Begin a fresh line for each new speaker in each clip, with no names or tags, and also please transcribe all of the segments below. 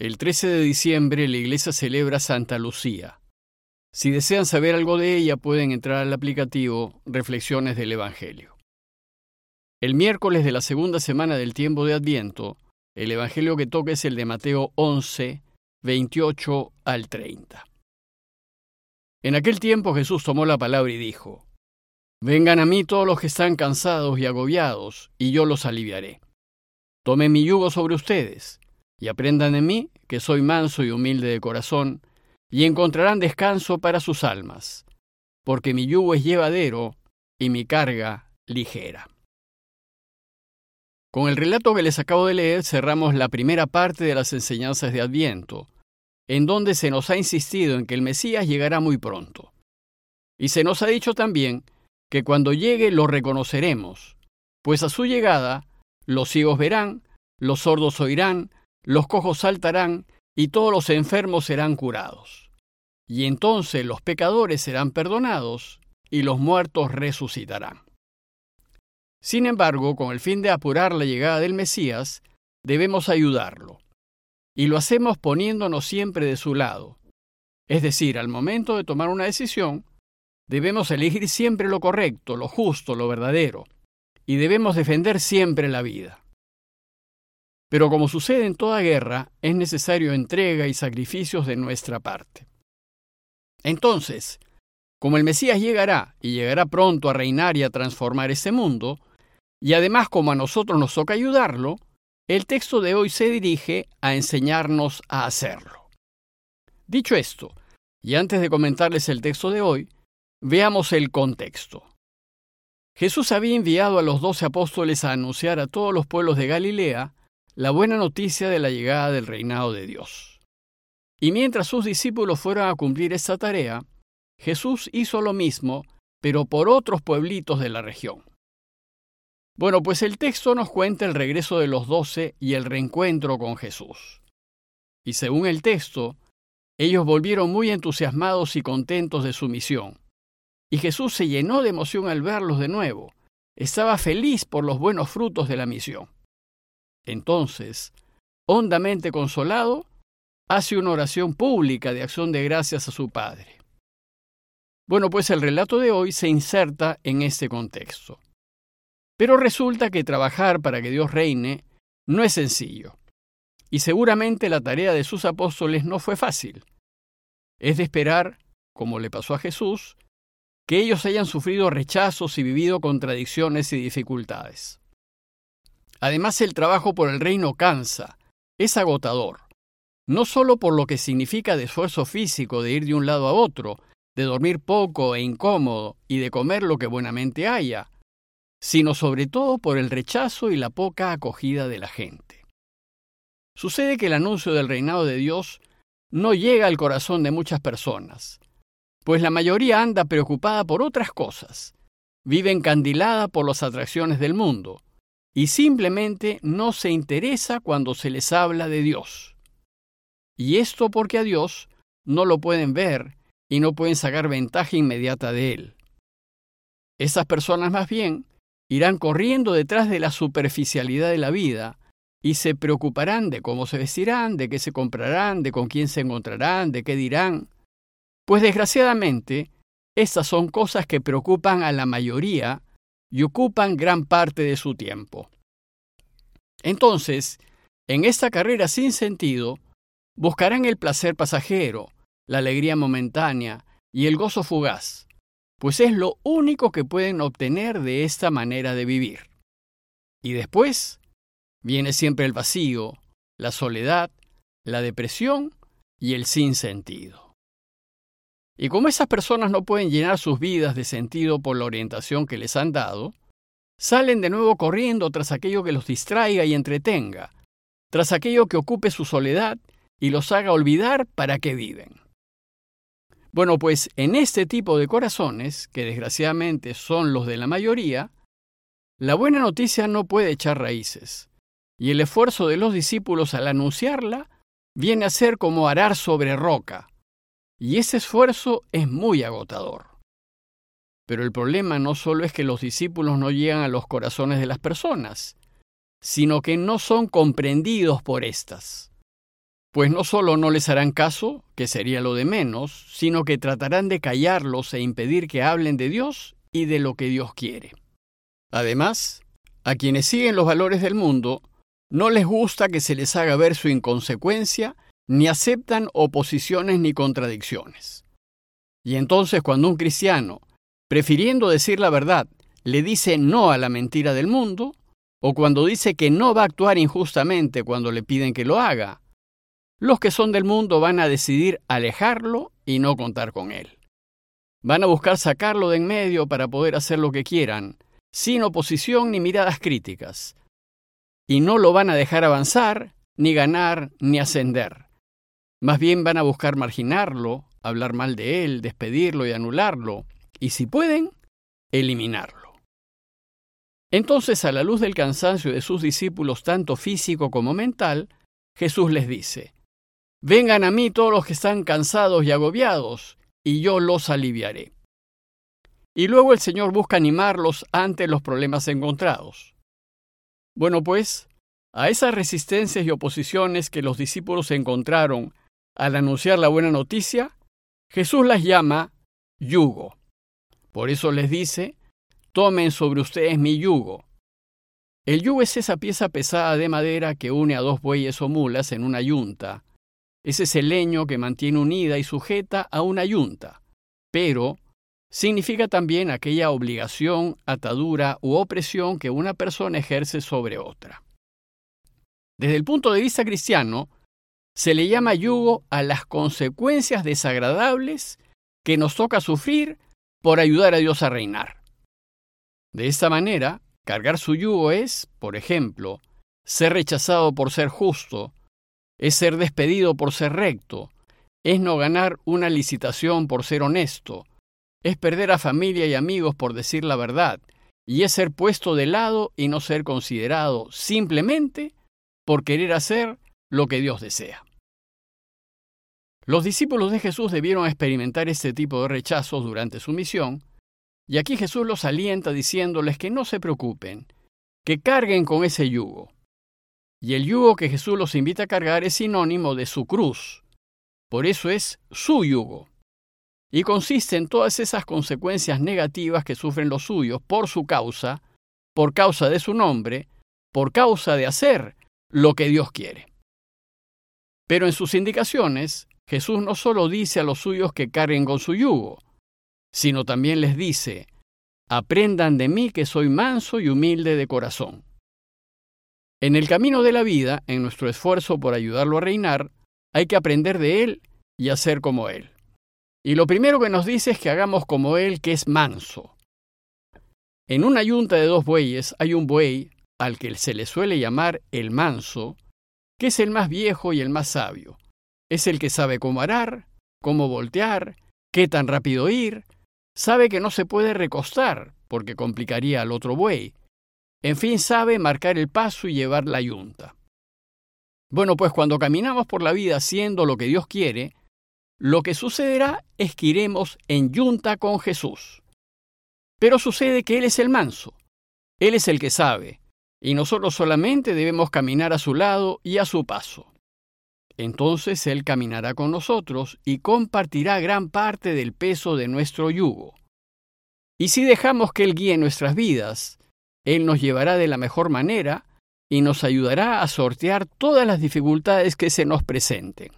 El 13 de diciembre la iglesia celebra Santa Lucía. Si desean saber algo de ella pueden entrar al aplicativo Reflexiones del Evangelio. El miércoles de la segunda semana del tiempo de Adviento, el Evangelio que toca es el de Mateo 11, 28 al 30. En aquel tiempo Jesús tomó la palabra y dijo, Vengan a mí todos los que están cansados y agobiados, y yo los aliviaré. Tomen mi yugo sobre ustedes y aprendan de mí, que soy manso y humilde de corazón, y encontrarán descanso para sus almas, porque mi yugo es llevadero y mi carga ligera. Con el relato que les acabo de leer cerramos la primera parte de las enseñanzas de Adviento, en donde se nos ha insistido en que el Mesías llegará muy pronto. Y se nos ha dicho también que cuando llegue lo reconoceremos, pues a su llegada los ciegos verán, los sordos oirán, los cojos saltarán y todos los enfermos serán curados. Y entonces los pecadores serán perdonados y los muertos resucitarán. Sin embargo, con el fin de apurar la llegada del Mesías, debemos ayudarlo. Y lo hacemos poniéndonos siempre de su lado. Es decir, al momento de tomar una decisión, debemos elegir siempre lo correcto, lo justo, lo verdadero. Y debemos defender siempre la vida. Pero como sucede en toda guerra, es necesario entrega y sacrificios de nuestra parte. Entonces, como el Mesías llegará y llegará pronto a reinar y a transformar este mundo, y además como a nosotros nos toca ayudarlo, el texto de hoy se dirige a enseñarnos a hacerlo. Dicho esto, y antes de comentarles el texto de hoy, veamos el contexto. Jesús había enviado a los doce apóstoles a anunciar a todos los pueblos de Galilea la buena noticia de la llegada del reinado de Dios. Y mientras sus discípulos fueron a cumplir esta tarea, Jesús hizo lo mismo, pero por otros pueblitos de la región. Bueno, pues el texto nos cuenta el regreso de los doce y el reencuentro con Jesús. Y según el texto, ellos volvieron muy entusiasmados y contentos de su misión. Y Jesús se llenó de emoción al verlos de nuevo. Estaba feliz por los buenos frutos de la misión. Entonces, hondamente consolado, hace una oración pública de acción de gracias a su Padre. Bueno, pues el relato de hoy se inserta en este contexto. Pero resulta que trabajar para que Dios reine no es sencillo. Y seguramente la tarea de sus apóstoles no fue fácil. Es de esperar, como le pasó a Jesús, que ellos hayan sufrido rechazos y vivido contradicciones y dificultades. Además, el trabajo por el reino cansa, es agotador, no solo por lo que significa de esfuerzo físico de ir de un lado a otro, de dormir poco e incómodo y de comer lo que buenamente haya, sino sobre todo por el rechazo y la poca acogida de la gente. Sucede que el anuncio del reinado de Dios no llega al corazón de muchas personas, pues la mayoría anda preocupada por otras cosas, vive encandilada por las atracciones del mundo, y simplemente no se interesa cuando se les habla de Dios. Y esto porque a Dios no lo pueden ver y no pueden sacar ventaja inmediata de Él. Esas personas más bien irán corriendo detrás de la superficialidad de la vida y se preocuparán de cómo se vestirán, de qué se comprarán, de con quién se encontrarán, de qué dirán. Pues desgraciadamente, estas son cosas que preocupan a la mayoría y ocupan gran parte de su tiempo. Entonces, en esta carrera sin sentido, buscarán el placer pasajero, la alegría momentánea y el gozo fugaz, pues es lo único que pueden obtener de esta manera de vivir. Y después viene siempre el vacío, la soledad, la depresión y el sinsentido. Y como esas personas no pueden llenar sus vidas de sentido por la orientación que les han dado, salen de nuevo corriendo tras aquello que los distraiga y entretenga, tras aquello que ocupe su soledad y los haga olvidar para qué viven. Bueno, pues en este tipo de corazones, que desgraciadamente son los de la mayoría, la buena noticia no puede echar raíces, y el esfuerzo de los discípulos al anunciarla viene a ser como arar sobre roca, y ese esfuerzo es muy agotador. Pero el problema no solo es que los discípulos no llegan a los corazones de las personas, sino que no son comprendidos por éstas. pues no solo no les harán caso, que sería lo de menos, sino que tratarán de callarlos e impedir que hablen de Dios y de lo que Dios quiere. Además, a quienes siguen los valores del mundo, no les gusta que se les haga ver su inconsecuencia, ni aceptan oposiciones ni contradicciones. Y entonces cuando un cristiano, prefiriendo decir la verdad, le dice no a la mentira del mundo, o cuando dice que no va a actuar injustamente cuando le piden que lo haga, los que son del mundo van a decidir alejarlo y no contar con él. Van a buscar sacarlo de en medio para poder hacer lo que quieran, sin oposición ni miradas críticas. Y no lo van a dejar avanzar, ni ganar, ni ascender. Más bien van a buscar marginarlo, hablar mal de él, despedirlo y anularlo, y si pueden, eliminarlo. Entonces, a la luz del cansancio de sus discípulos, tanto físico como mental, Jesús les dice, Vengan a mí todos los que están cansados y agobiados, y yo los aliviaré. Y luego el Señor busca animarlos ante los problemas encontrados. Bueno, pues, a esas resistencias y oposiciones que los discípulos encontraron al anunciar la buena noticia, Jesús las llama yugo. Por eso les dice, tomen sobre ustedes mi yugo. El yugo es esa pieza pesada de madera que une a dos bueyes o mulas en una yunta, es ese leño que mantiene unida y sujeta a una yunta, pero significa también aquella obligación, atadura u opresión que una persona ejerce sobre otra. Desde el punto de vista cristiano, se le llama yugo a las consecuencias desagradables que nos toca sufrir por ayudar a Dios a reinar. De esta manera, cargar su yugo es, por ejemplo, ser rechazado por ser justo, es ser despedido por ser recto, es no ganar una licitación por ser honesto, es perder a familia y amigos por decir la verdad, y es ser puesto de lado y no ser considerado simplemente por querer hacer lo que Dios desea. Los discípulos de Jesús debieron experimentar este tipo de rechazos durante su misión, y aquí Jesús los alienta diciéndoles que no se preocupen, que carguen con ese yugo. Y el yugo que Jesús los invita a cargar es sinónimo de su cruz. Por eso es su yugo. Y consiste en todas esas consecuencias negativas que sufren los suyos por su causa, por causa de su nombre, por causa de hacer lo que Dios quiere. Pero en sus indicaciones, Jesús no solo dice a los suyos que carguen con su yugo, sino también les dice, aprendan de mí que soy manso y humilde de corazón. En el camino de la vida, en nuestro esfuerzo por ayudarlo a reinar, hay que aprender de él y hacer como él. Y lo primero que nos dice es que hagamos como él, que es manso. En una yunta de dos bueyes hay un buey al que se le suele llamar el manso, que es el más viejo y el más sabio. Es el que sabe cómo arar, cómo voltear, qué tan rápido ir, sabe que no se puede recostar, porque complicaría al otro buey, en fin, sabe marcar el paso y llevar la yunta. Bueno, pues cuando caminamos por la vida haciendo lo que Dios quiere, lo que sucederá es que iremos en yunta con Jesús. Pero sucede que Él es el manso, Él es el que sabe, y nosotros solamente debemos caminar a su lado y a su paso. Entonces Él caminará con nosotros y compartirá gran parte del peso de nuestro yugo. Y si dejamos que Él guíe nuestras vidas, él nos llevará de la mejor manera y nos ayudará a sortear todas las dificultades que se nos presenten.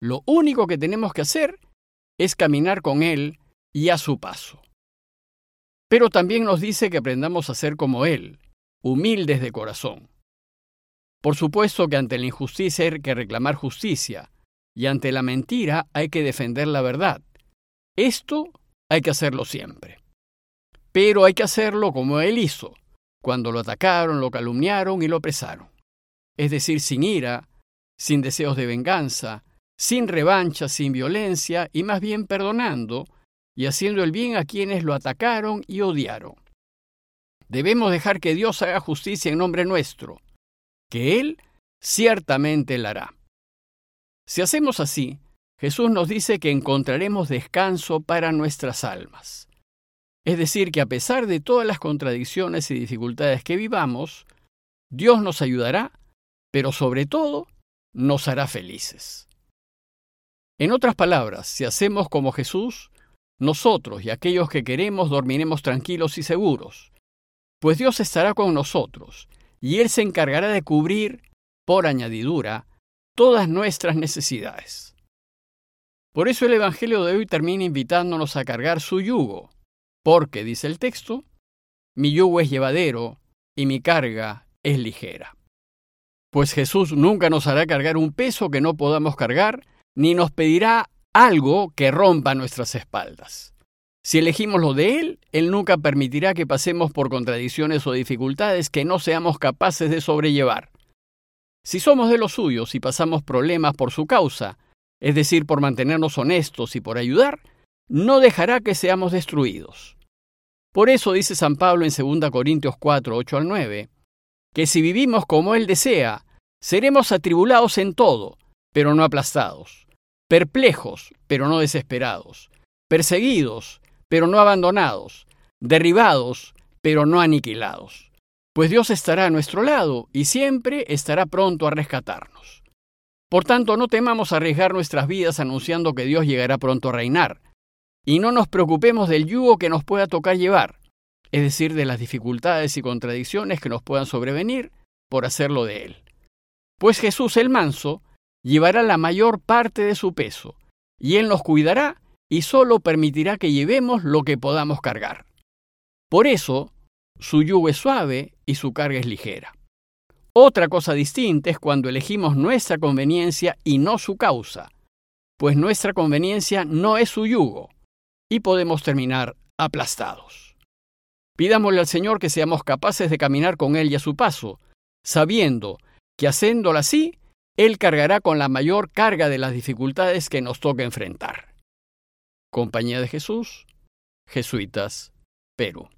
Lo único que tenemos que hacer es caminar con Él y a su paso. Pero también nos dice que aprendamos a ser como Él, humildes de corazón. Por supuesto que ante la injusticia hay que reclamar justicia, y ante la mentira hay que defender la verdad. Esto hay que hacerlo siempre. Pero hay que hacerlo como él hizo, cuando lo atacaron, lo calumniaron y lo apresaron. Es decir, sin ira, sin deseos de venganza, sin revancha, sin violencia, y más bien perdonando y haciendo el bien a quienes lo atacaron y odiaron. Debemos dejar que Dios haga justicia en nombre nuestro, que Él ciertamente la hará. Si hacemos así, Jesús nos dice que encontraremos descanso para nuestras almas. Es decir, que a pesar de todas las contradicciones y dificultades que vivamos, Dios nos ayudará, pero sobre todo nos hará felices. En otras palabras, si hacemos como Jesús, nosotros y aquellos que queremos dormiremos tranquilos y seguros, pues Dios estará con nosotros, y Él se encargará de cubrir, por añadidura, todas nuestras necesidades. Por eso el Evangelio de hoy termina invitándonos a cargar su yugo, porque, dice el texto, mi yugo es llevadero y mi carga es ligera. Pues Jesús nunca nos hará cargar un peso que no podamos cargar, ni nos pedirá algo que rompa nuestras espaldas. Si elegimos lo de Él, Él nunca permitirá que pasemos por contradicciones o dificultades que no seamos capaces de sobrellevar. Si somos de los suyos y pasamos problemas por su causa, es decir, por mantenernos honestos y por ayudar, no dejará que seamos destruidos. Por eso dice San Pablo en 2 Corintios 4, 8 al 9, que si vivimos como Él desea, seremos atribulados en todo, pero no aplastados, perplejos, pero no desesperados, perseguidos, pero no abandonados, derribados, pero no aniquilados. Pues Dios estará a nuestro lado y siempre estará pronto a rescatarnos. Por tanto, no temamos arriesgar nuestras vidas anunciando que Dios llegará pronto a reinar, y no nos preocupemos del yugo que nos pueda tocar llevar, es decir, de las dificultades y contradicciones que nos puedan sobrevenir por hacerlo de Él. Pues Jesús el manso llevará la mayor parte de su peso, y Él nos cuidará y solo permitirá que llevemos lo que podamos cargar. Por eso, su yugo es suave y su carga es ligera. Otra cosa distinta es cuando elegimos nuestra conveniencia y no su causa, pues nuestra conveniencia no es su yugo, y podemos terminar aplastados. Pidámosle al Señor que seamos capaces de caminar con Él y a su paso, sabiendo que haciéndolo así, Él cargará con la mayor carga de las dificultades que nos toca enfrentar. Compañía de Jesús, Jesuitas, Perú.